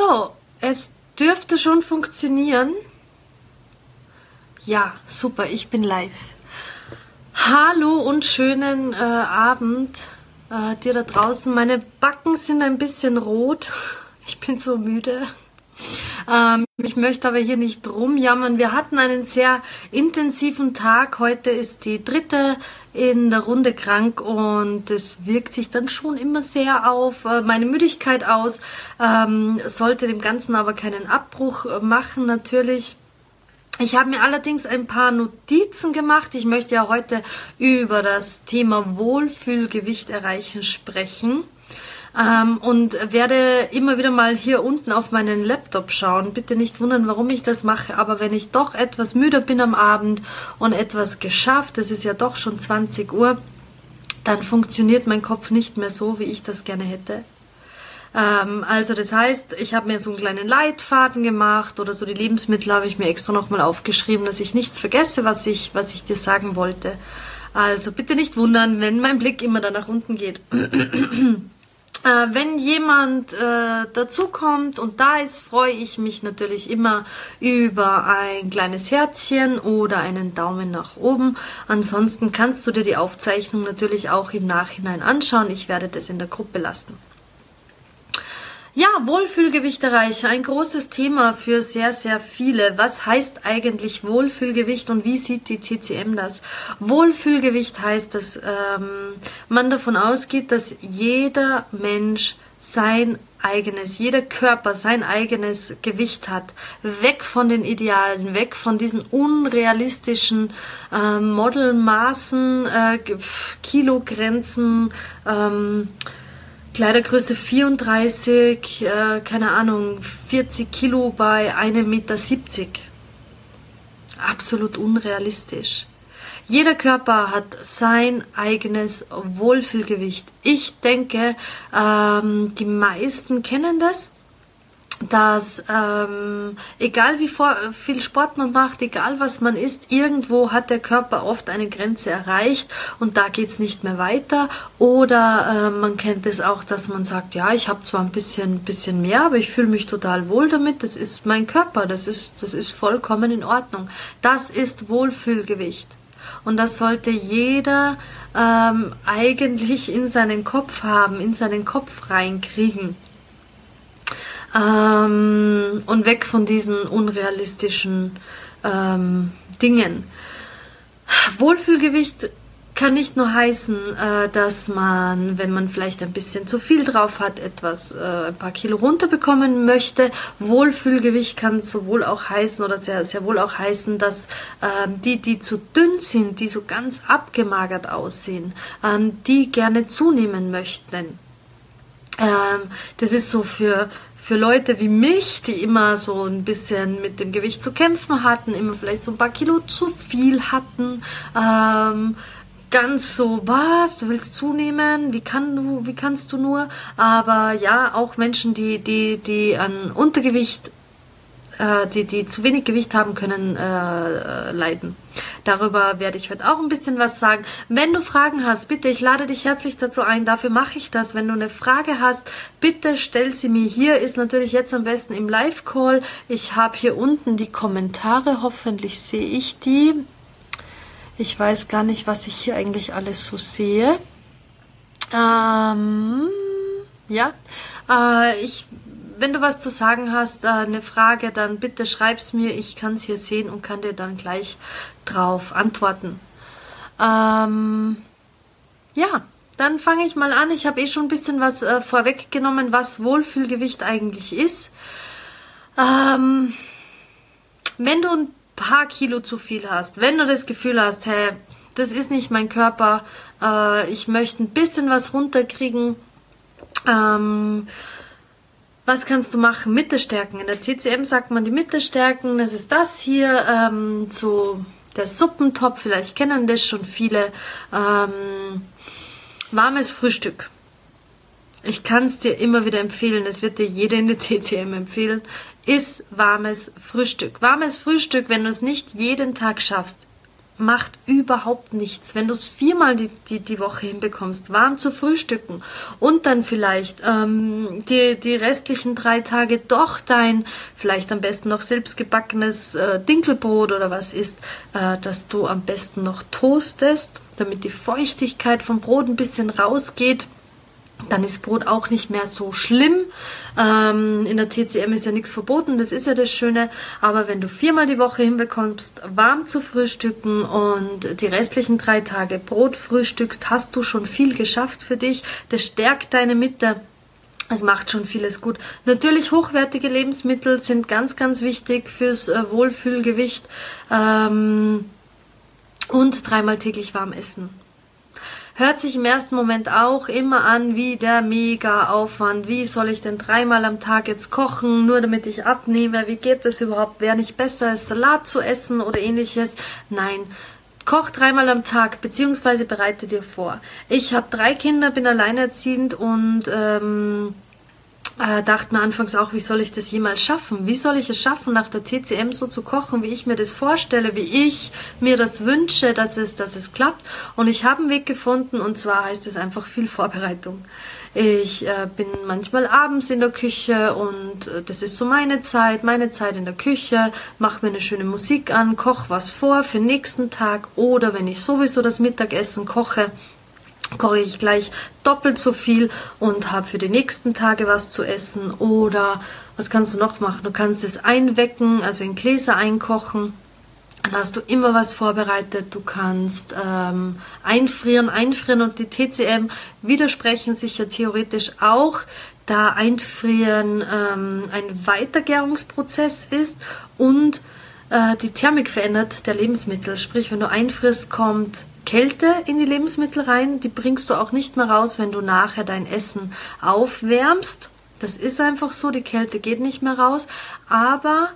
So, es dürfte schon funktionieren. Ja, super, ich bin live. Hallo und schönen äh, Abend äh, dir da draußen. Meine Backen sind ein bisschen rot. Ich bin so müde. Ähm, ich möchte aber hier nicht rumjammern. Wir hatten einen sehr intensiven Tag. Heute ist die dritte in der Runde krank und es wirkt sich dann schon immer sehr auf äh, meine Müdigkeit aus. Ähm, sollte dem Ganzen aber keinen Abbruch machen, natürlich. Ich habe mir allerdings ein paar Notizen gemacht. Ich möchte ja heute über das Thema Wohlfühlgewicht erreichen sprechen. Ähm, und werde immer wieder mal hier unten auf meinen Laptop schauen. Bitte nicht wundern, warum ich das mache, aber wenn ich doch etwas müde bin am Abend und etwas geschafft, es ist ja doch schon 20 Uhr, dann funktioniert mein Kopf nicht mehr so, wie ich das gerne hätte. Ähm, also das heißt, ich habe mir so einen kleinen Leitfaden gemacht oder so die Lebensmittel habe ich mir extra nochmal aufgeschrieben, dass ich nichts vergesse, was ich, was ich dir sagen wollte. Also bitte nicht wundern, wenn mein Blick immer da nach unten geht. Äh, wenn jemand äh, dazukommt und da ist, freue ich mich natürlich immer über ein kleines Herzchen oder einen Daumen nach oben. Ansonsten kannst du dir die Aufzeichnung natürlich auch im Nachhinein anschauen. Ich werde das in der Gruppe lassen. Ja, Wohlfühlgewicht erreichen, ein großes Thema für sehr, sehr viele. Was heißt eigentlich Wohlfühlgewicht und wie sieht die TCM das? Wohlfühlgewicht heißt, dass ähm, man davon ausgeht, dass jeder Mensch sein eigenes, jeder Körper sein eigenes Gewicht hat. Weg von den Idealen, weg von diesen unrealistischen äh, Modelmaßen, äh, Kilogrenzen, ähm, Kleidergröße 34, äh, keine Ahnung, 40 Kilo bei 1,70 Meter. Absolut unrealistisch. Jeder Körper hat sein eigenes Wohlfühlgewicht. Ich denke, ähm, die meisten kennen das dass ähm, egal wie vor, viel Sport man macht, egal was man isst, irgendwo hat der Körper oft eine Grenze erreicht und da geht's nicht mehr weiter. Oder äh, man kennt es auch, dass man sagt, ja, ich habe zwar ein bisschen, bisschen mehr, aber ich fühle mich total wohl damit. Das ist mein Körper, das ist, das ist vollkommen in Ordnung. Das ist Wohlfühlgewicht. Und das sollte jeder ähm, eigentlich in seinen Kopf haben, in seinen Kopf reinkriegen ähm, und weg von diesen unrealistischen ähm, Dingen. Wohlfühlgewicht kann nicht nur heißen, äh, dass man, wenn man vielleicht ein bisschen zu viel drauf hat, etwas, äh, ein paar Kilo runterbekommen möchte. Wohlfühlgewicht kann sowohl auch heißen oder sehr, sehr wohl auch heißen, dass ähm, die, die zu dünn sind, die so ganz abgemagert aussehen, ähm, die gerne zunehmen möchten. Ähm, das ist so für für Leute wie mich, die immer so ein bisschen mit dem Gewicht zu kämpfen hatten, immer vielleicht so ein paar Kilo zu viel hatten, ähm, ganz so, was, du willst zunehmen, wie kann du, wie kannst du nur? Aber ja, auch Menschen, die, die, die an Untergewicht äh, die, die zu wenig Gewicht haben können, äh, leiden. Darüber werde ich heute auch ein bisschen was sagen. Wenn du Fragen hast, bitte, ich lade dich herzlich dazu ein. Dafür mache ich das. Wenn du eine Frage hast, bitte stell sie mir hier. Ist natürlich jetzt am besten im Live-Call. Ich habe hier unten die Kommentare. Hoffentlich sehe ich die. Ich weiß gar nicht, was ich hier eigentlich alles so sehe. Ähm, ja, äh, ich wenn du was zu sagen hast, äh, eine Frage, dann bitte schreib's mir. Ich kann es hier sehen und kann dir dann gleich drauf antworten. Ähm, ja, dann fange ich mal an. Ich habe eh schon ein bisschen was äh, vorweggenommen, was Wohlfühlgewicht eigentlich ist. Ähm, wenn du ein paar Kilo zu viel hast, wenn du das Gefühl hast, hey, das ist nicht mein Körper, äh, ich möchte ein bisschen was runterkriegen, ähm, was kannst du machen? Mitte stärken. In der TCM sagt man die Mitte stärken. Das ist das hier, ähm, so der Suppentopf. Vielleicht kennen das schon viele. Ähm, warmes Frühstück. Ich kann es dir immer wieder empfehlen. Das wird dir jeder in der TCM empfehlen. Ist warmes Frühstück. Warmes Frühstück, wenn du es nicht jeden Tag schaffst, macht überhaupt nichts. Wenn du es viermal die, die, die Woche hinbekommst, warm zu frühstücken und dann vielleicht ähm, die, die restlichen drei Tage doch dein, vielleicht am besten noch selbstgebackenes äh, Dinkelbrot oder was ist, äh, dass du am besten noch toastest, damit die Feuchtigkeit vom Brot ein bisschen rausgeht dann ist Brot auch nicht mehr so schlimm. Ähm, in der TCM ist ja nichts verboten, das ist ja das Schöne. Aber wenn du viermal die Woche hinbekommst, warm zu frühstücken und die restlichen drei Tage Brot frühstückst, hast du schon viel geschafft für dich. Das stärkt deine Mitte. Es macht schon vieles gut. Natürlich hochwertige Lebensmittel sind ganz, ganz wichtig fürs äh, Wohlfühlgewicht. Ähm, und dreimal täglich warm essen hört sich im ersten Moment auch immer an wie der Mega-Aufwand. Wie soll ich denn dreimal am Tag jetzt kochen, nur damit ich abnehme? Wie geht das überhaupt? Wäre nicht besser, Salat zu essen oder ähnliches? Nein. Koch dreimal am Tag, beziehungsweise bereite dir vor. Ich habe drei Kinder, bin alleinerziehend und ähm, äh, dachte mir anfangs auch, wie soll ich das jemals schaffen? Wie soll ich es schaffen, nach der TCM so zu kochen, wie ich mir das vorstelle, wie ich mir das wünsche, dass es, dass es klappt? Und ich habe einen Weg gefunden und zwar heißt es einfach viel Vorbereitung. Ich äh, bin manchmal abends in der Küche und äh, das ist so meine Zeit, meine Zeit in der Küche, mache mir eine schöne Musik an, koche was vor für den nächsten Tag oder wenn ich sowieso das Mittagessen koche, koche ich gleich doppelt so viel und habe für die nächsten Tage was zu essen. Oder was kannst du noch machen? Du kannst es einwecken, also in Gläser einkochen. Dann hast du immer was vorbereitet. Du kannst ähm, einfrieren, einfrieren und die TCM widersprechen sich ja theoretisch auch, da Einfrieren ähm, ein Weitergärungsprozess ist und äh, die Thermik verändert der Lebensmittel. Sprich, wenn du einfrierst, kommt Kälte in die Lebensmittel rein. Die bringst du auch nicht mehr raus, wenn du nachher dein Essen aufwärmst. Das ist einfach so, die Kälte geht nicht mehr raus. Aber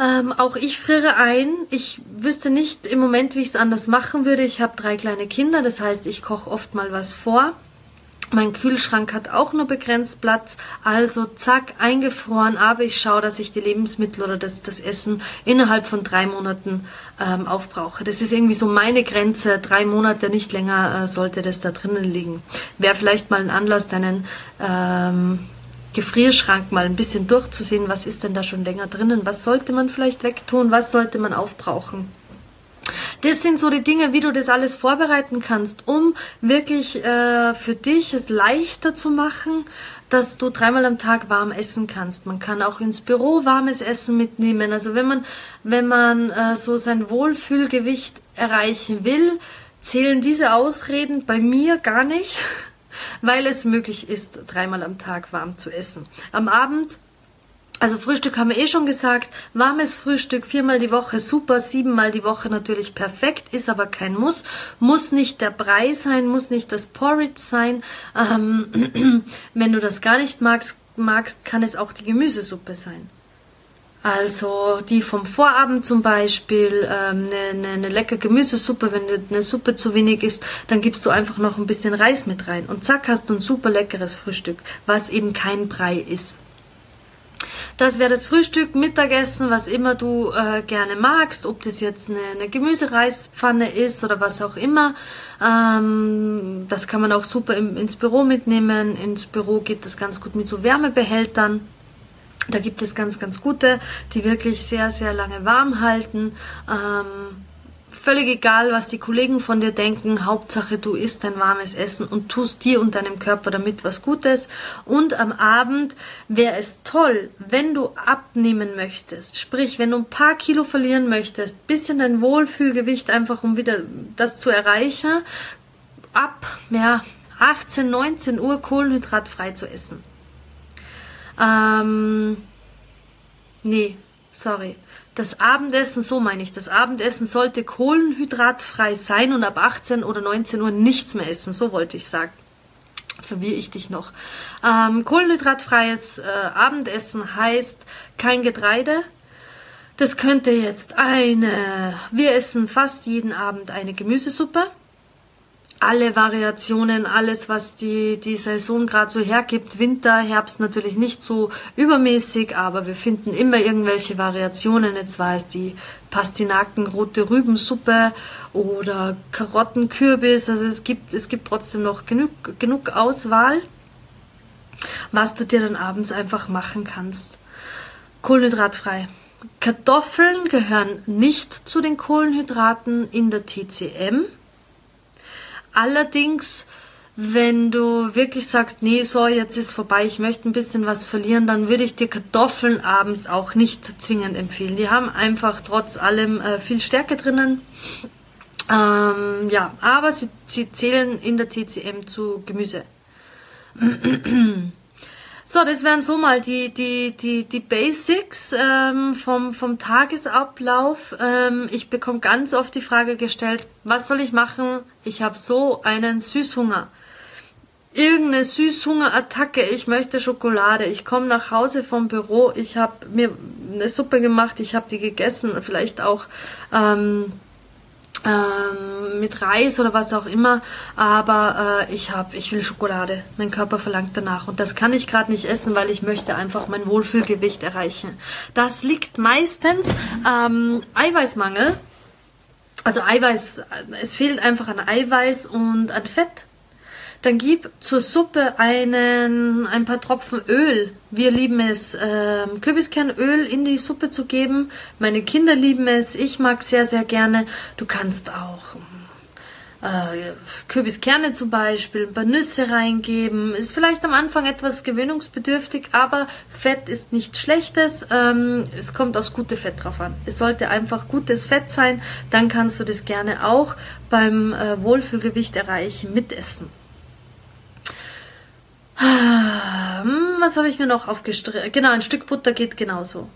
ähm, auch ich friere ein. Ich wüsste nicht im Moment, wie ich es anders machen würde. Ich habe drei kleine Kinder, das heißt, ich koche oft mal was vor. Mein Kühlschrank hat auch nur begrenzt Platz, also zack, eingefroren, aber ich schaue, dass ich die Lebensmittel oder das, das Essen innerhalb von drei Monaten ähm, aufbrauche. Das ist irgendwie so meine Grenze, drei Monate, nicht länger äh, sollte das da drinnen liegen. Wäre vielleicht mal ein Anlass, deinen ähm, Gefrierschrank mal ein bisschen durchzusehen, was ist denn da schon länger drinnen, was sollte man vielleicht wegtun, was sollte man aufbrauchen. Das sind so die Dinge, wie du das alles vorbereiten kannst, um wirklich äh, für dich es leichter zu machen, dass du dreimal am Tag warm essen kannst. Man kann auch ins Büro warmes Essen mitnehmen. Also wenn man, wenn man äh, so sein Wohlfühlgewicht erreichen will, zählen diese Ausreden bei mir gar nicht, weil es möglich ist, dreimal am Tag warm zu essen. Am Abend also Frühstück haben wir eh schon gesagt. Warmes Frühstück viermal die Woche super, siebenmal die Woche natürlich perfekt, ist aber kein Muss. Muss nicht der Brei sein, muss nicht das Porridge sein. Ähm, wenn du das gar nicht magst, magst, kann es auch die Gemüsesuppe sein. Also die vom Vorabend zum Beispiel, ähm, eine, eine, eine leckere Gemüsesuppe, wenn eine Suppe zu wenig ist, dann gibst du einfach noch ein bisschen Reis mit rein und zack hast du ein super leckeres Frühstück, was eben kein Brei ist. Das wäre das Frühstück, Mittagessen, was immer du äh, gerne magst, ob das jetzt eine, eine Gemüsereispfanne ist oder was auch immer. Ähm, das kann man auch super im, ins Büro mitnehmen. Ins Büro geht das ganz gut mit so Wärmebehältern. Da gibt es ganz, ganz gute, die wirklich sehr, sehr lange warm halten. Ähm, völlig egal, was die Kollegen von dir denken. Hauptsache, du isst dein warmes Essen und tust dir und deinem Körper damit was Gutes. Und am Abend wäre es toll, wenn du abnehmen möchtest. Sprich, wenn du ein paar Kilo verlieren möchtest, bisschen dein Wohlfühlgewicht einfach, um wieder das zu erreichen, ab, ja, 18, 19 Uhr kohlenhydratfrei zu essen. Ähm, nee, sorry. Das Abendessen, so meine ich, das Abendessen sollte kohlenhydratfrei sein und ab 18 oder 19 Uhr nichts mehr essen, so wollte ich sagen. Verwirre ich dich noch. Ähm, kohlenhydratfreies äh, Abendessen heißt kein Getreide. Das könnte jetzt eine, wir essen fast jeden Abend eine Gemüsesuppe alle Variationen, alles, was die, die Saison gerade so hergibt. Winter, Herbst natürlich nicht so übermäßig, aber wir finden immer irgendwelche Variationen. Jetzt war es die Pastinaken, rote Rübensuppe oder Karottenkürbis. Also es gibt, es gibt trotzdem noch genug, genug Auswahl, was du dir dann abends einfach machen kannst. Kohlenhydratfrei. Kartoffeln gehören nicht zu den Kohlenhydraten in der TCM. Allerdings, wenn du wirklich sagst, nee, so, jetzt ist vorbei, ich möchte ein bisschen was verlieren, dann würde ich dir Kartoffeln abends auch nicht zwingend empfehlen. Die haben einfach trotz allem äh, viel Stärke drinnen. Ähm, ja, aber sie, sie zählen in der TCM zu Gemüse. So, das wären so mal die, die, die, die Basics ähm, vom, vom Tagesablauf. Ähm, ich bekomme ganz oft die Frage gestellt, was soll ich machen? Ich habe so einen Süßhunger. Irgendeine Süßhungerattacke, ich möchte Schokolade. Ich komme nach Hause vom Büro, ich habe mir eine Suppe gemacht, ich habe die gegessen, vielleicht auch ähm, ähm, mit Reis oder was auch immer, aber äh, ich habe, ich will Schokolade. Mein Körper verlangt danach und das kann ich gerade nicht essen, weil ich möchte einfach mein Wohlfühlgewicht erreichen. Das liegt meistens ähm, Eiweißmangel. Also Eiweiß, es fehlt einfach an Eiweiß und an Fett. Dann gib zur Suppe einen, ein paar Tropfen Öl. Wir lieben es, äh, Kürbiskernöl in die Suppe zu geben. Meine Kinder lieben es. Ich mag sehr, sehr gerne. Du kannst auch äh, Kürbiskerne zum Beispiel, ein paar Nüsse reingeben. Ist vielleicht am Anfang etwas gewöhnungsbedürftig, aber Fett ist nichts Schlechtes. Ähm, es kommt aufs gute Fett drauf an. Es sollte einfach gutes Fett sein. Dann kannst du das gerne auch beim äh, Wohlfühlgewicht erreichen mitessen. Hm, was habe ich mir noch aufgestrichen? Genau, ein Stück Butter geht genauso.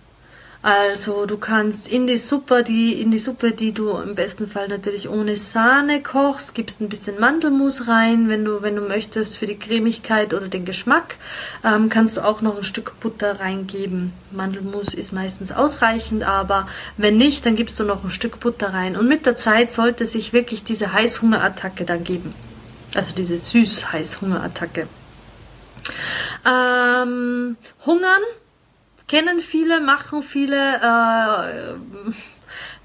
Also du kannst in die Suppe, die in die Suppe, die du im besten Fall natürlich ohne Sahne kochst, gibst ein bisschen Mandelmus rein, wenn du wenn du möchtest für die Cremigkeit oder den Geschmack, ähm, kannst du auch noch ein Stück Butter reingeben. Mandelmus ist meistens ausreichend, aber wenn nicht, dann gibst du noch ein Stück Butter rein. Und mit der Zeit sollte sich wirklich diese Heißhungerattacke dann geben, also diese Süß-Heißhungerattacke. Ähm, Hungern kennen viele, machen viele. Äh,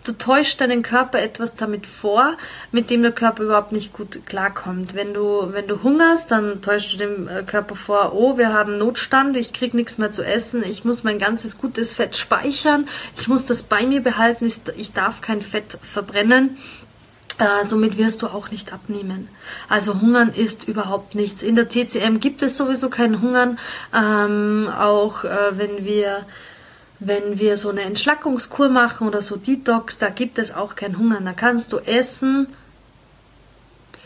du täuschst deinen Körper etwas damit vor, mit dem der Körper überhaupt nicht gut klarkommt. Wenn du, wenn du hungerst, dann täuschst du dem äh, Körper vor, oh, wir haben Notstand, ich krieg nichts mehr zu essen, ich muss mein ganzes gutes Fett speichern, ich muss das bei mir behalten, ich, ich darf kein Fett verbrennen. Äh, somit wirst du auch nicht abnehmen. Also Hungern ist überhaupt nichts. In der TCM gibt es sowieso kein Hungern. Ähm, auch äh, wenn wir wenn wir so eine Entschlackungskur machen oder so Detox, da gibt es auch kein Hungern. Da kannst du essen,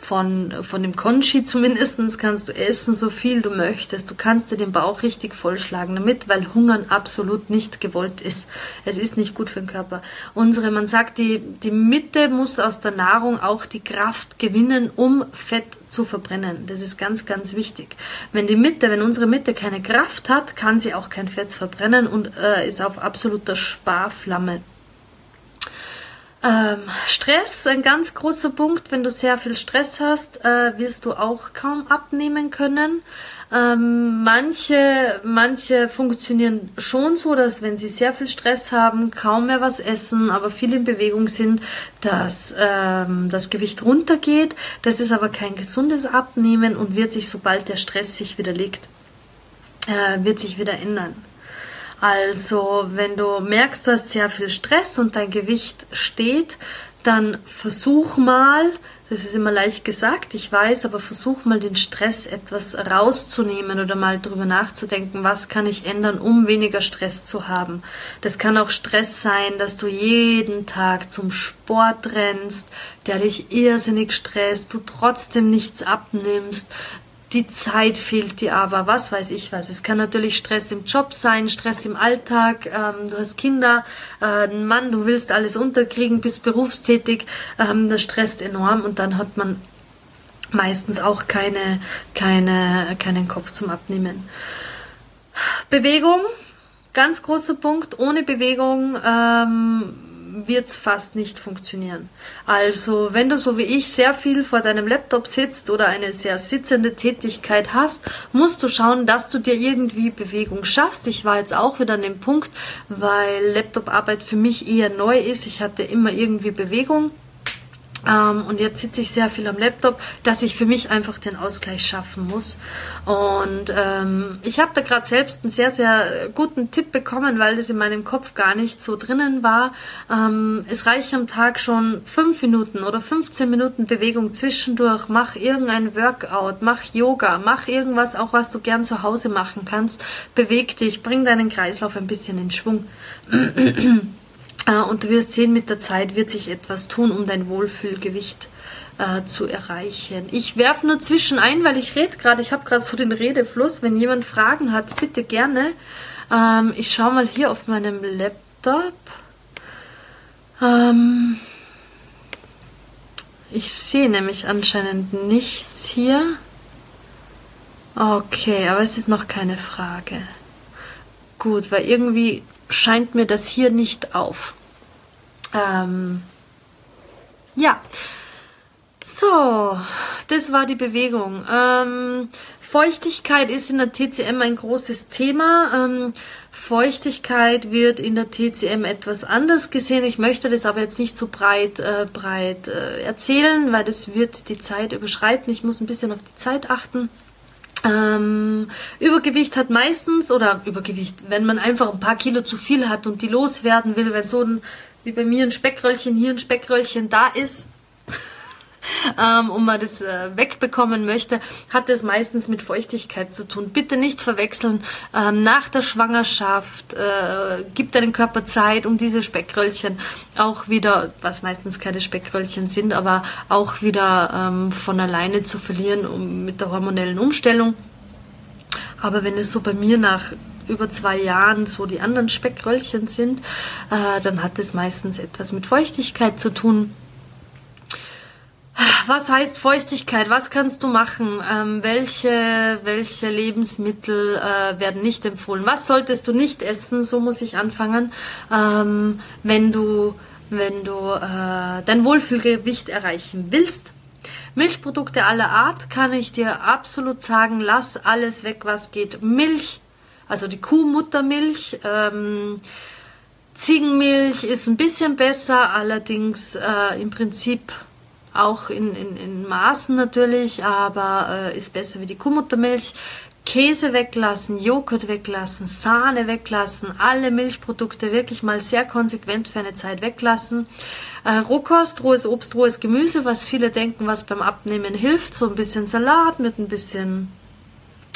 von, von dem Conchi zumindest kannst du essen, so viel du möchtest. Du kannst dir den Bauch richtig vollschlagen damit, weil Hungern absolut nicht gewollt ist. Es ist nicht gut für den Körper. Unsere, man sagt, die, die Mitte muss aus der Nahrung auch die Kraft gewinnen, um Fett zu verbrennen. Das ist ganz, ganz wichtig. Wenn die Mitte, wenn unsere Mitte keine Kraft hat, kann sie auch kein Fett verbrennen und äh, ist auf absoluter Sparflamme. Ähm, Stress, ein ganz großer Punkt. Wenn du sehr viel Stress hast, äh, wirst du auch kaum abnehmen können. Ähm, manche, manche funktionieren schon so, dass wenn sie sehr viel Stress haben, kaum mehr was essen, aber viel in Bewegung sind, dass ähm, das Gewicht runtergeht. Das ist aber kein gesundes Abnehmen und wird sich, sobald der Stress sich wieder legt, äh, wird sich wieder ändern. Also, wenn du merkst, du hast sehr viel Stress und dein Gewicht steht, dann versuch mal, das ist immer leicht gesagt, ich weiß, aber versuch mal den Stress etwas rauszunehmen oder mal drüber nachzudenken, was kann ich ändern, um weniger Stress zu haben. Das kann auch Stress sein, dass du jeden Tag zum Sport rennst, der dich irrsinnig stresst, du trotzdem nichts abnimmst, die Zeit fehlt dir aber, was weiß ich was. Es kann natürlich Stress im Job sein, Stress im Alltag, ähm, du hast Kinder, äh, ein Mann, du willst alles unterkriegen, bist berufstätig, ähm, das stresst enorm und dann hat man meistens auch keine, keine, keinen Kopf zum Abnehmen. Bewegung, ganz großer Punkt. Ohne Bewegung ähm, wird es fast nicht funktionieren. Also, wenn du so wie ich sehr viel vor deinem Laptop sitzt oder eine sehr sitzende Tätigkeit hast, musst du schauen, dass du dir irgendwie Bewegung schaffst. Ich war jetzt auch wieder an dem Punkt, weil Laptoparbeit für mich eher neu ist. Ich hatte immer irgendwie Bewegung ähm, und jetzt sitze ich sehr viel am Laptop, dass ich für mich einfach den Ausgleich schaffen muss. Und ähm, ich habe da gerade selbst einen sehr, sehr guten Tipp bekommen, weil das in meinem Kopf gar nicht so drinnen war. Ähm, es reicht am Tag schon fünf Minuten oder 15 Minuten Bewegung zwischendurch. Mach irgendein Workout, mach Yoga, mach irgendwas, auch was du gern zu Hause machen kannst. Beweg dich, bring deinen Kreislauf ein bisschen in Schwung. Äh, und du wirst sehen, mit der Zeit wird sich etwas tun, um dein Wohlfühlgewicht äh, zu erreichen. Ich werfe nur zwischen ein, weil ich rede gerade, ich habe gerade so den Redefluss. Wenn jemand Fragen hat, bitte gerne. Ähm, ich schaue mal hier auf meinem Laptop. Ähm, ich sehe nämlich anscheinend nichts hier. Okay, aber es ist noch keine Frage. Gut, weil irgendwie scheint mir das hier nicht auf. Ähm, ja. So, das war die Bewegung. Ähm, Feuchtigkeit ist in der TCM ein großes Thema. Ähm, Feuchtigkeit wird in der TCM etwas anders gesehen. Ich möchte das aber jetzt nicht so breit, äh, breit äh, erzählen, weil das wird die Zeit überschreiten. Ich muss ein bisschen auf die Zeit achten. Ähm, Übergewicht hat meistens, oder Übergewicht, wenn man einfach ein paar Kilo zu viel hat und die loswerden will, wenn so ein, wie bei mir ein Speckröllchen hier, ein Speckröllchen da ist, ähm, und man das äh, wegbekommen möchte, hat das meistens mit Feuchtigkeit zu tun. Bitte nicht verwechseln. Ähm, nach der Schwangerschaft äh, gibt deinem Körper Zeit, um diese Speckröllchen auch wieder, was meistens keine Speckröllchen sind, aber auch wieder ähm, von alleine zu verlieren um, mit der hormonellen Umstellung. Aber wenn es so bei mir nach über zwei Jahren so die anderen Speckröllchen sind, äh, dann hat es meistens etwas mit Feuchtigkeit zu tun was heißt Feuchtigkeit? Was kannst du machen? Ähm, welche, welche Lebensmittel äh, werden nicht empfohlen? Was solltest du nicht essen? So muss ich anfangen, ähm, wenn du, wenn du äh, dein Wohlfühlgewicht erreichen willst. Milchprodukte aller Art kann ich dir absolut sagen, lass alles weg, was geht. Milch, also die Kuhmuttermilch, ähm, Ziegenmilch ist ein bisschen besser, allerdings äh, im Prinzip auch in, in, in Maßen natürlich, aber äh, ist besser wie die Kuhmuttermilch. Käse weglassen, Joghurt weglassen, Sahne weglassen, alle Milchprodukte wirklich mal sehr konsequent für eine Zeit weglassen. Äh, Rohkost, rohes Obst, rohes Gemüse, was viele denken, was beim Abnehmen hilft, so ein bisschen Salat mit ein bisschen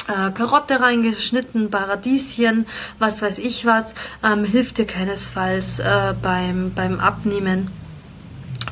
äh, Karotte reingeschnitten, Paradieschen, was weiß ich was, ähm, hilft dir keinesfalls äh, beim, beim Abnehmen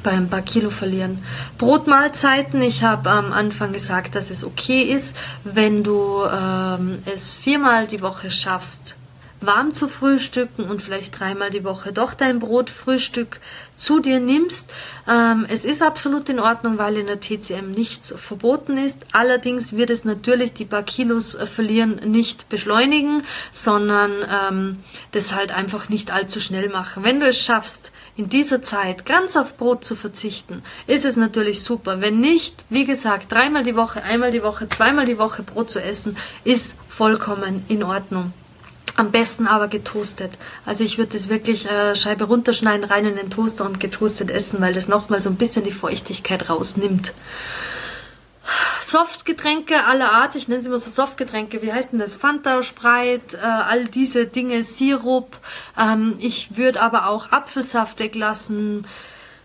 beim paar Kilo verlieren. Brotmahlzeiten, ich habe am Anfang gesagt, dass es okay ist, wenn du ähm, es viermal die Woche schaffst, warm zu frühstücken und vielleicht dreimal die Woche doch dein Brotfrühstück zu dir nimmst. Ähm, es ist absolut in Ordnung, weil in der TCM nichts verboten ist. Allerdings wird es natürlich die paar Kilos äh, verlieren nicht beschleunigen, sondern ähm, das halt einfach nicht allzu schnell machen. Wenn du es schaffst, in dieser Zeit ganz auf Brot zu verzichten, ist es natürlich super. Wenn nicht, wie gesagt, dreimal die Woche, einmal die Woche, zweimal die Woche Brot zu essen, ist vollkommen in Ordnung. Am besten aber getoastet. Also ich würde das wirklich äh, Scheibe runterschneiden, rein in den Toaster und getoastet essen, weil das nochmal so ein bisschen die Feuchtigkeit rausnimmt. Softgetränke aller Art, ich nenne sie immer so Softgetränke, wie heißt denn das? Fanta, Sprite, äh, all diese Dinge, Sirup. Ähm, ich würde aber auch Apfelsaft weglassen,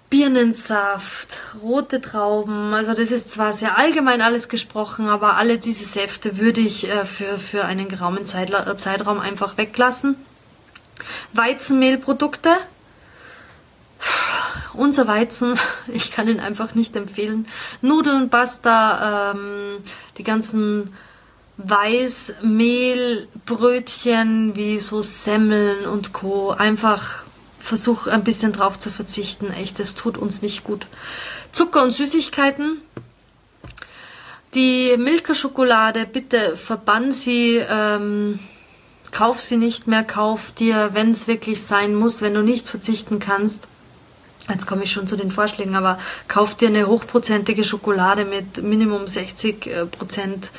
Birnensaft, rote Trauben. Also das ist zwar sehr allgemein alles gesprochen, aber alle diese Säfte würde ich äh, für, für einen geraumen Zeitla Zeitraum einfach weglassen. Weizenmehlprodukte. Unser Weizen, ich kann ihn einfach nicht empfehlen. Nudeln, Pasta, ähm, die ganzen Weißmehlbrötchen wie so Semmeln und Co. Einfach versuch ein bisschen drauf zu verzichten. Echt, das tut uns nicht gut. Zucker und Süßigkeiten. Die Milka-Schokolade, bitte verbann sie, ähm, kauf sie nicht mehr, kauf dir, wenn es wirklich sein muss, wenn du nicht verzichten kannst, Jetzt komme ich schon zu den Vorschlägen, aber kauf dir eine hochprozentige Schokolade mit Minimum 60 äh, Prozent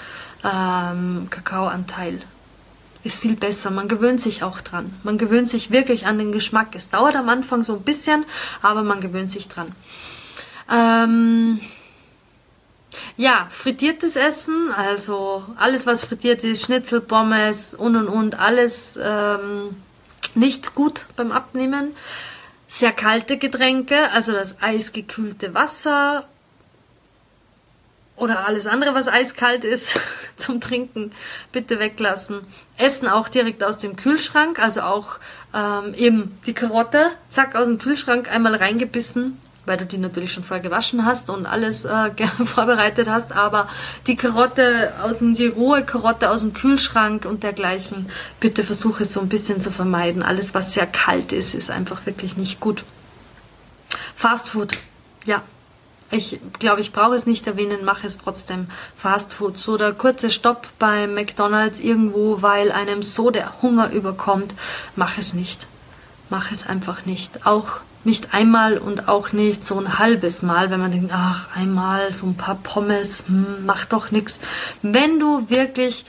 ähm, Kakaoanteil. Ist viel besser. Man gewöhnt sich auch dran. Man gewöhnt sich wirklich an den Geschmack. Es dauert am Anfang so ein bisschen, aber man gewöhnt sich dran. Ähm, ja, frittiertes Essen, also alles, was frittiert ist, Schnitzel, Pommes und und und, alles ähm, nicht gut beim Abnehmen sehr kalte Getränke, also das eisgekühlte Wasser oder alles andere, was eiskalt ist zum Trinken, bitte weglassen. Essen auch direkt aus dem Kühlschrank, also auch ähm, eben die Karotte, zack, aus dem Kühlschrank einmal reingebissen, weil du die natürlich schon vorher gewaschen hast und alles äh, vorbereitet hast, aber die Karotte aus dem, die rohe Karotte aus dem Kühlschrank und dergleichen, bitte versuche es so ein bisschen zu vermeiden. Alles, was sehr kalt ist, ist einfach wirklich nicht gut. Fast Food, ja. Ich glaube, ich brauche es nicht erwähnen, mache es trotzdem. Fast Food, so der kurze Stopp bei McDonald's irgendwo, weil einem so der Hunger überkommt, mach es nicht. Mach es einfach nicht. Auch nicht einmal und auch nicht so ein halbes Mal, wenn man denkt, ach, einmal so ein paar Pommes, hm, macht doch nichts. Wenn du wirklich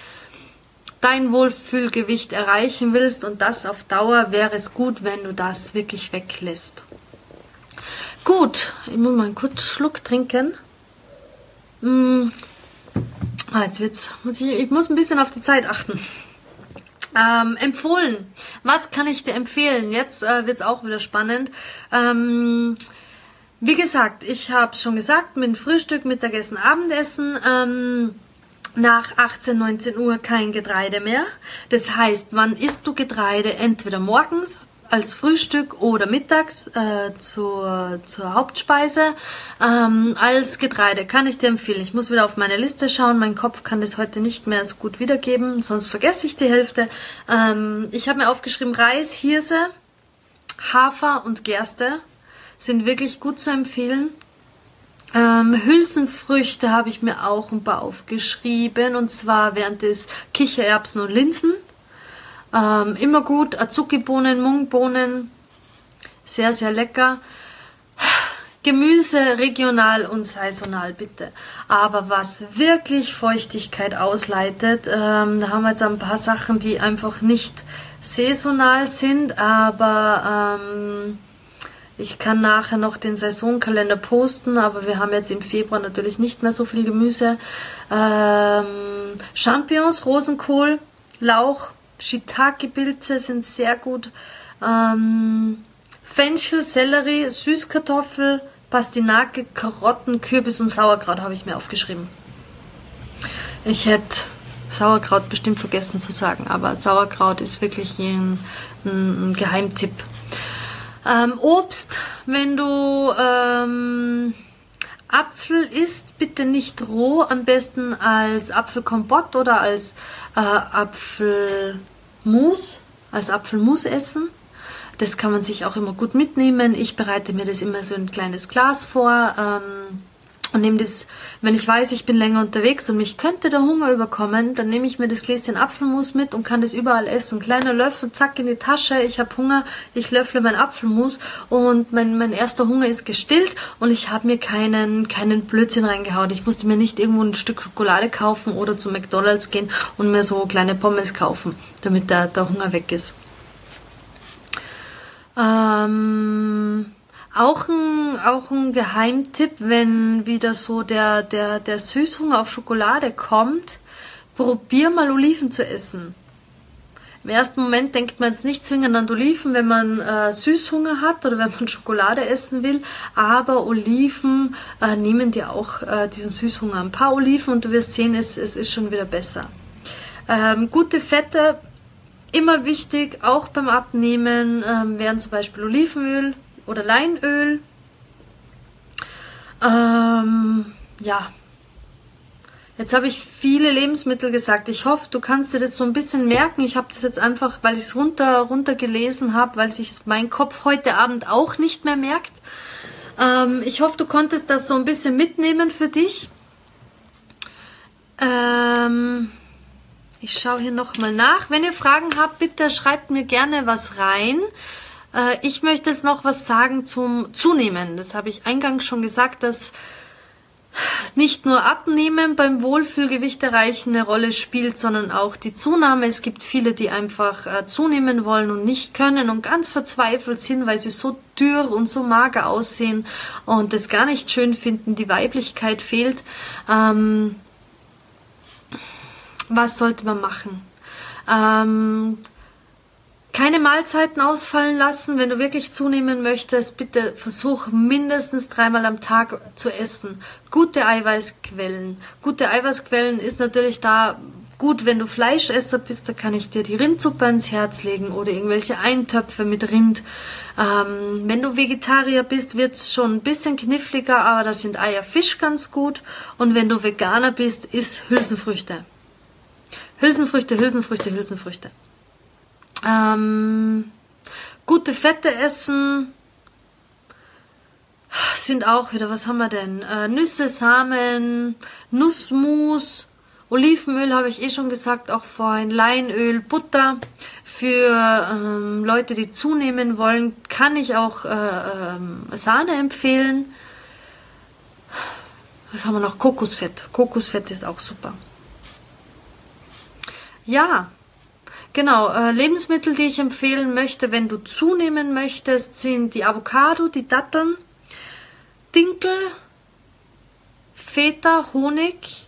dein Wohlfühlgewicht erreichen willst und das auf Dauer, wäre es gut, wenn du das wirklich weglässt. Gut, ich muss mal einen kurzen Schluck trinken. Hm. Ah, jetzt wird's, muss ich, ich muss ein bisschen auf die Zeit achten. Ähm, empfohlen. Was kann ich dir empfehlen? Jetzt äh, wird es auch wieder spannend. Ähm, wie gesagt, ich habe schon gesagt, mit Frühstück, Mittagessen, Abendessen. Ähm, nach 18, 19 Uhr kein Getreide mehr. Das heißt, wann isst du Getreide? Entweder morgens als Frühstück oder mittags äh, zur, zur Hauptspeise ähm, als Getreide. Kann ich dir empfehlen. Ich muss wieder auf meine Liste schauen. Mein Kopf kann das heute nicht mehr so gut wiedergeben, sonst vergesse ich die Hälfte. Ähm, ich habe mir aufgeschrieben, Reis, Hirse, Hafer und Gerste sind wirklich gut zu empfehlen. Ähm, Hülsenfrüchte habe ich mir auch ein paar aufgeschrieben und zwar während des Kichererbsen und Linsen. Ähm, immer gut. Azuki-Bohnen, Mungbohnen. Sehr, sehr lecker. Gemüse regional und saisonal bitte. Aber was wirklich Feuchtigkeit ausleitet, ähm, da haben wir jetzt ein paar Sachen, die einfach nicht saisonal sind, aber ähm, ich kann nachher noch den Saisonkalender posten, aber wir haben jetzt im Februar natürlich nicht mehr so viel Gemüse. Ähm, Champignons, Rosenkohl, Lauch, Shiitake-Pilze sind sehr gut. Ähm, Fenchel, Sellerie, Süßkartoffel, Pastinake, Karotten, Kürbis und Sauerkraut habe ich mir aufgeschrieben. Ich hätte Sauerkraut bestimmt vergessen zu sagen, aber Sauerkraut ist wirklich ein, ein Geheimtipp. Ähm, Obst, wenn du ähm, Apfel isst, bitte nicht roh, am besten als Apfelkompott oder als äh, Apfelmus, als Apfelmus essen. Das kann man sich auch immer gut mitnehmen. Ich bereite mir das immer so ein kleines Glas vor. Ähm, und nehme das, wenn ich weiß, ich bin länger unterwegs und mich könnte der Hunger überkommen, dann nehme ich mir das Gläschen Apfelmus mit und kann das überall essen. Kleiner Löffel, zack in die Tasche, ich habe Hunger, ich löffle mein Apfelmus und mein, mein erster Hunger ist gestillt und ich habe mir keinen, keinen Blödsinn reingehauen. Ich musste mir nicht irgendwo ein Stück Schokolade kaufen oder zu McDonalds gehen und mir so kleine Pommes kaufen, damit der, der Hunger weg ist. Ähm auch ein, auch ein Geheimtipp, wenn wieder so der, der, der Süßhunger auf Schokolade kommt, probier mal Oliven zu essen. Im ersten Moment denkt man jetzt nicht zwingend an Oliven, wenn man äh, Süßhunger hat oder wenn man Schokolade essen will, aber Oliven äh, nehmen dir auch äh, diesen Süßhunger. Ein paar Oliven und du wirst sehen, es, es ist schon wieder besser. Ähm, gute Fette, immer wichtig, auch beim Abnehmen, ähm, wären zum Beispiel Olivenöl, oder Leinöl. Ähm, ja. Jetzt habe ich viele Lebensmittel gesagt. Ich hoffe, du kannst dir das so ein bisschen merken. Ich habe das jetzt einfach, weil ich es runter, runter gelesen habe, weil sich mein Kopf heute Abend auch nicht mehr merkt. Ähm, ich hoffe, du konntest das so ein bisschen mitnehmen für dich. Ähm, ich schaue hier nochmal nach. Wenn ihr Fragen habt, bitte schreibt mir gerne was rein. Äh, ich möchte jetzt noch was sagen zum Zunehmen. Das habe ich eingangs schon gesagt, dass nicht nur Abnehmen beim Wohlfühlgewicht erreichen eine Rolle spielt, sondern auch die Zunahme. Es gibt viele, die einfach äh, zunehmen wollen und nicht können und ganz verzweifelt sind, weil sie so dürr und so mager aussehen und es gar nicht schön finden, die Weiblichkeit fehlt. Ähm, was sollte man machen? Ähm, keine Mahlzeiten ausfallen lassen. Wenn du wirklich zunehmen möchtest, bitte versuch mindestens dreimal am Tag zu essen. Gute Eiweißquellen. Gute Eiweißquellen ist natürlich da gut, wenn du Fleischesser bist, da kann ich dir die Rindsuppe ans Herz legen oder irgendwelche Eintöpfe mit Rind. Ähm, wenn du Vegetarier bist, wird's schon ein bisschen kniffliger, aber da sind Eier, Fisch ganz gut. Und wenn du Veganer bist, isst Hülsenfrüchte. Hülsenfrüchte, Hülsenfrüchte, Hülsenfrüchte. Ähm, gute Fette essen sind auch wieder, was haben wir denn? Äh, Nüsse, Samen, Nussmus, Olivenöl habe ich eh schon gesagt, auch vorhin, Leinöl, Butter. Für ähm, Leute, die zunehmen wollen, kann ich auch äh, ähm, Sahne empfehlen. Was haben wir noch? Kokosfett. Kokosfett ist auch super. Ja, Genau, äh, Lebensmittel, die ich empfehlen möchte, wenn du zunehmen möchtest, sind die Avocado, die Datteln, Dinkel, Feta, Honig,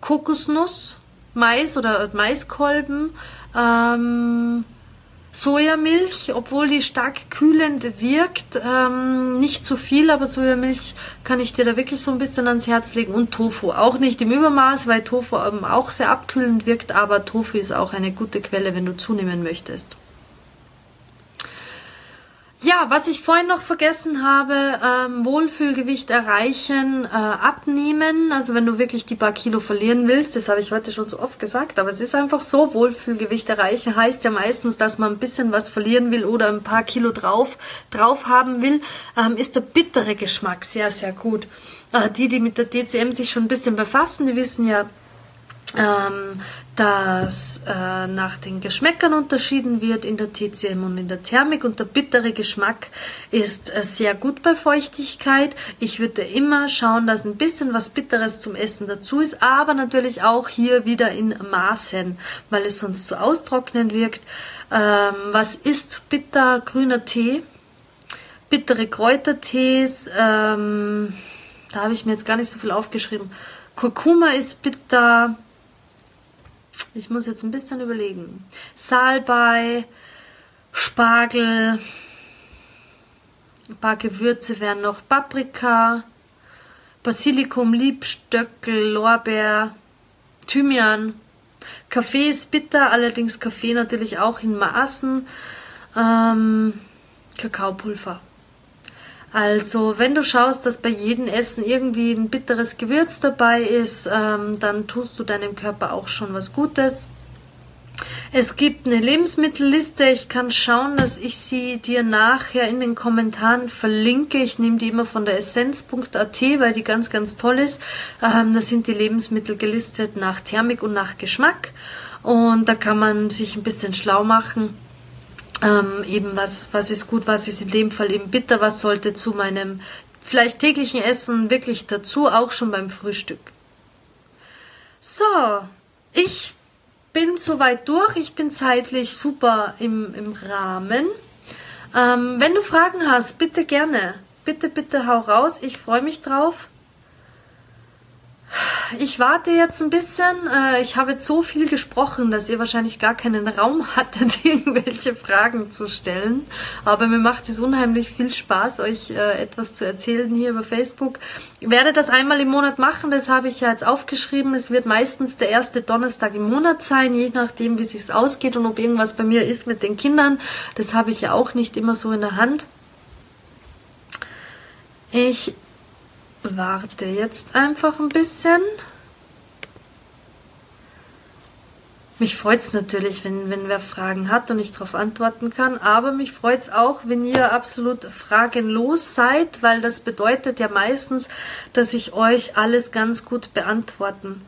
Kokosnuss, Mais oder Maiskolben, ähm, Sojamilch, obwohl die stark kühlend wirkt, ähm, nicht zu viel, aber Sojamilch kann ich dir da wirklich so ein bisschen ans Herz legen und Tofu. Auch nicht im Übermaß, weil Tofu eben auch sehr abkühlend wirkt, aber Tofu ist auch eine gute Quelle, wenn du zunehmen möchtest. Ja, was ich vorhin noch vergessen habe, ähm, Wohlfühlgewicht erreichen, äh, abnehmen. Also wenn du wirklich die paar Kilo verlieren willst, das habe ich heute schon so oft gesagt, aber es ist einfach so, Wohlfühlgewicht erreichen heißt ja meistens, dass man ein bisschen was verlieren will oder ein paar Kilo drauf, drauf haben will, ähm, ist der bittere Geschmack sehr, sehr gut. Äh, die, die mit der DCM sich schon ein bisschen befassen, die wissen ja, ähm, dass äh, nach den Geschmäckern unterschieden wird in der TCM und in der Thermik und der bittere Geschmack ist äh, sehr gut bei Feuchtigkeit. Ich würde immer schauen, dass ein bisschen was Bitteres zum Essen dazu ist, aber natürlich auch hier wieder in Maßen, weil es sonst zu austrocknend wirkt. Ähm, was ist bitter grüner Tee? Bittere Kräutertees, ähm, da habe ich mir jetzt gar nicht so viel aufgeschrieben. Kurkuma ist bitter, ich muss jetzt ein bisschen überlegen. Salbei, Spargel, ein paar Gewürze wären noch Paprika, Basilikum, Liebstöckel, Lorbeer, Thymian. Kaffee ist bitter, allerdings Kaffee natürlich auch in Maßen. Ähm, Kakaopulver. Also, wenn du schaust, dass bei jedem Essen irgendwie ein bitteres Gewürz dabei ist, ähm, dann tust du deinem Körper auch schon was Gutes. Es gibt eine Lebensmittelliste. Ich kann schauen, dass ich sie dir nachher in den Kommentaren verlinke. Ich nehme die immer von der essenz.at, weil die ganz, ganz toll ist. Ähm, da sind die Lebensmittel gelistet nach Thermik und nach Geschmack. Und da kann man sich ein bisschen schlau machen ähm, eben was, was ist gut, was ist in dem Fall eben bitter, was sollte zu meinem vielleicht täglichen Essen wirklich dazu, auch schon beim Frühstück. So, ich bin soweit durch, ich bin zeitlich super im, im Rahmen. Ähm, wenn du Fragen hast, bitte gerne. Bitte, bitte hau raus, ich freue mich drauf. Ich warte jetzt ein bisschen. Äh, ich habe jetzt so viel gesprochen, dass ihr wahrscheinlich gar keinen Raum hattet, irgendwelche Fragen zu stellen. Aber mir macht es unheimlich viel Spaß, euch äh, etwas zu erzählen hier über Facebook. Ich werde das einmal im Monat machen, das habe ich ja jetzt aufgeschrieben. Es wird meistens der erste Donnerstag im Monat sein, je nachdem, wie es sich ausgeht und ob irgendwas bei mir ist mit den Kindern. Das habe ich ja auch nicht immer so in der Hand. Ich warte jetzt einfach ein bisschen. Mich freut es natürlich, wenn, wenn wer Fragen hat und ich darauf antworten kann, aber mich freut es auch, wenn ihr absolut fragenlos seid, weil das bedeutet ja meistens, dass ich euch alles ganz gut beantworten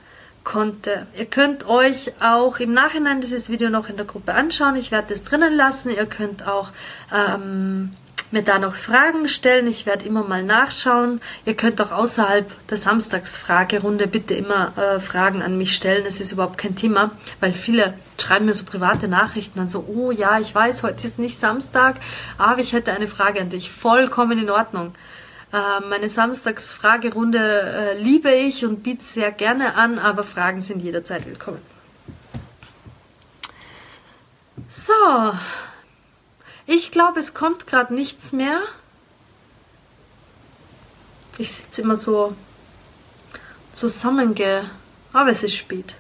konnte. Ihr könnt euch auch im Nachhinein dieses Video noch in der Gruppe anschauen. Ich werde es drinnen lassen. Ihr könnt auch ähm, mir da noch Fragen stellen. Ich werde immer mal nachschauen. Ihr könnt auch außerhalb der Samstagsfragerunde bitte immer äh, Fragen an mich stellen. Es ist überhaupt kein Thema, weil viele schreiben mir so private Nachrichten dann so, oh ja, ich weiß, heute ist nicht Samstag, aber ich hätte eine Frage an dich. Vollkommen in Ordnung. Äh, meine Samstagsfragerunde äh, liebe ich und biete sehr gerne an, aber Fragen sind jederzeit willkommen. So, ich glaube, es kommt gerade nichts mehr. Ich sitze immer so zusammenge... Aber es ist spät.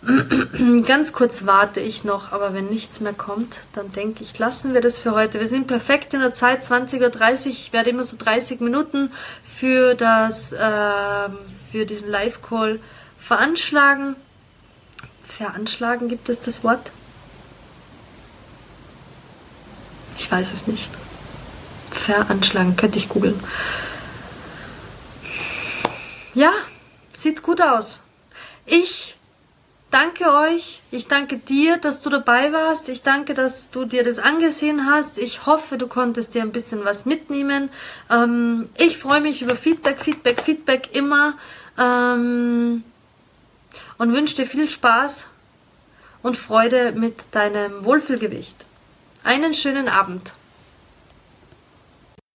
Ganz kurz warte ich noch, aber wenn nichts mehr kommt, dann denke ich, lassen wir das für heute. Wir sind perfekt in der Zeit, 20.30 Uhr. Ich werde immer so 30 Minuten für, das, äh, für diesen Live-Call veranschlagen. Veranschlagen gibt es das Wort? Weiß es nicht. Veranschlagen, könnte ich googeln. Ja, sieht gut aus. Ich danke euch. Ich danke dir, dass du dabei warst. Ich danke, dass du dir das angesehen hast. Ich hoffe, du konntest dir ein bisschen was mitnehmen. Ähm, ich freue mich über Feedback, Feedback, Feedback immer. Ähm, und wünsche dir viel Spaß und Freude mit deinem Wohlfühlgewicht. Einen schönen Abend.